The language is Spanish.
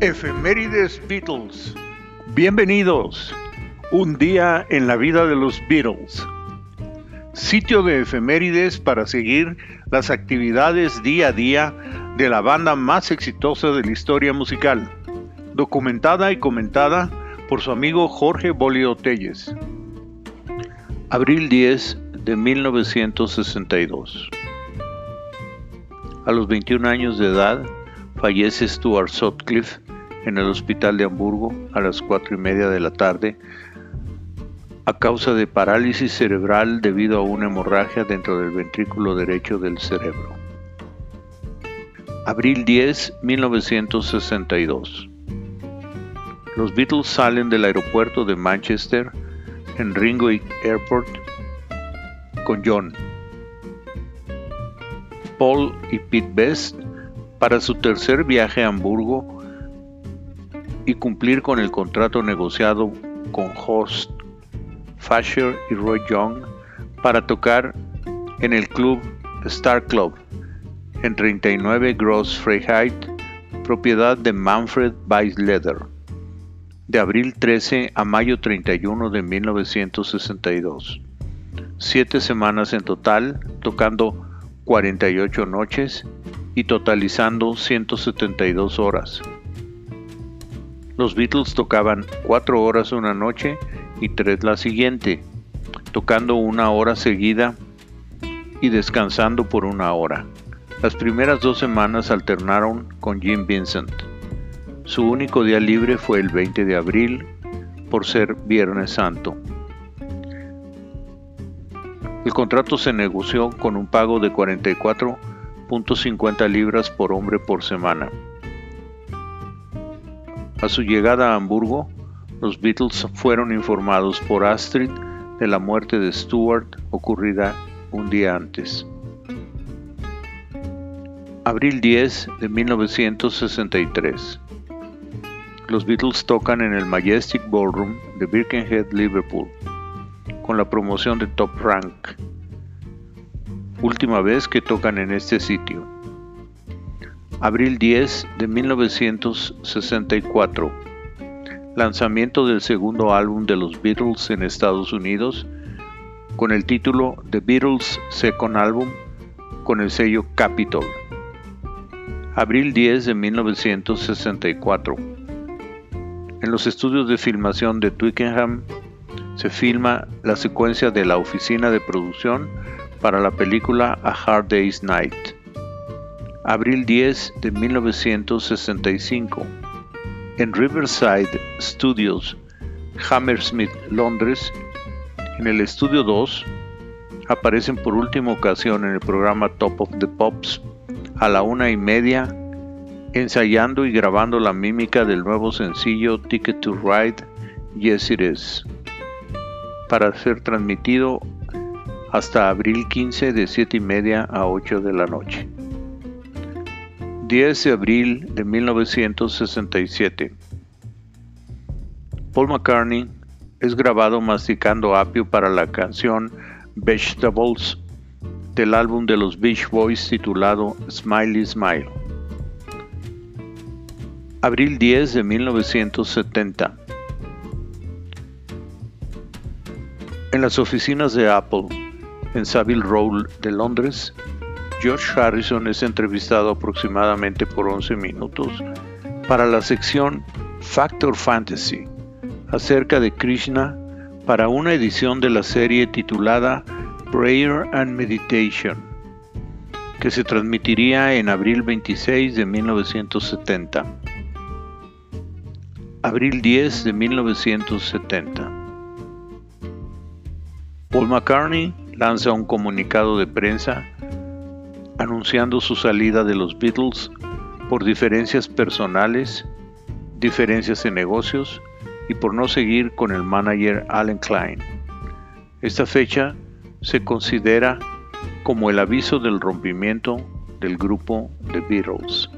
Efemérides Beatles. Bienvenidos. Un día en la vida de los Beatles. Sitio de efemérides para seguir las actividades día a día de la banda más exitosa de la historia musical. Documentada y comentada por su amigo Jorge Bolio Telles. Abril 10 de 1962. A los 21 años de edad, fallece Stuart Sutcliffe en el hospital de Hamburgo a las 4 y media de la tarde a causa de parálisis cerebral debido a una hemorragia dentro del ventrículo derecho del cerebro. Abril 10, 1962. Los Beatles salen del aeropuerto de Manchester en Ringway Airport con John, Paul y Pete Best para su tercer viaje a Hamburgo y cumplir con el contrato negociado con Horst Fasher y Roy Young para tocar en el club Star Club en 39 Gross Freiheit, propiedad de Manfred Weisleder, de abril 13 a mayo 31 de 1962. Siete semanas en total, tocando 48 noches y totalizando 172 horas. Los Beatles tocaban 4 horas una noche y 3 la siguiente, tocando una hora seguida y descansando por una hora. Las primeras dos semanas alternaron con Jim Vincent. Su único día libre fue el 20 de abril por ser Viernes Santo. El contrato se negoció con un pago de 44.50 libras por hombre por semana. A su llegada a Hamburgo, los Beatles fueron informados por Astrid de la muerte de Stuart ocurrida un día antes. Abril 10 de 1963. Los Beatles tocan en el Majestic Ballroom de Birkenhead, Liverpool con la promoción de Top Rank. Última vez que tocan en este sitio. Abril 10 de 1964. Lanzamiento del segundo álbum de los Beatles en Estados Unidos con el título The Beatles Second Album con el sello Capitol. Abril 10 de 1964. En los estudios de filmación de Twickenham, se filma la secuencia de la oficina de producción para la película A Hard Day's Night. Abril 10 de 1965. En Riverside Studios, Hammersmith, Londres, en el estudio 2, aparecen por última ocasión en el programa Top of the Pops a la una y media, ensayando y grabando la mímica del nuevo sencillo Ticket to Ride, Yes It Is para ser transmitido hasta abril 15 de 7 y media a 8 de la noche. 10 de abril de 1967. Paul McCartney es grabado masticando apio para la canción Vegetables del álbum de los Beach Boys titulado Smiley Smile. Abril 10 de 1970. En las oficinas de Apple, en Savile Row de Londres, George Harrison es entrevistado aproximadamente por 11 minutos para la sección Factor Fantasy acerca de Krishna para una edición de la serie titulada Prayer and Meditation, que se transmitiría en abril 26 de 1970. Abril 10 de 1970. Paul McCartney lanza un comunicado de prensa anunciando su salida de los Beatles por diferencias personales, diferencias en negocios y por no seguir con el manager Alan Klein. Esta fecha se considera como el aviso del rompimiento del grupo The Beatles.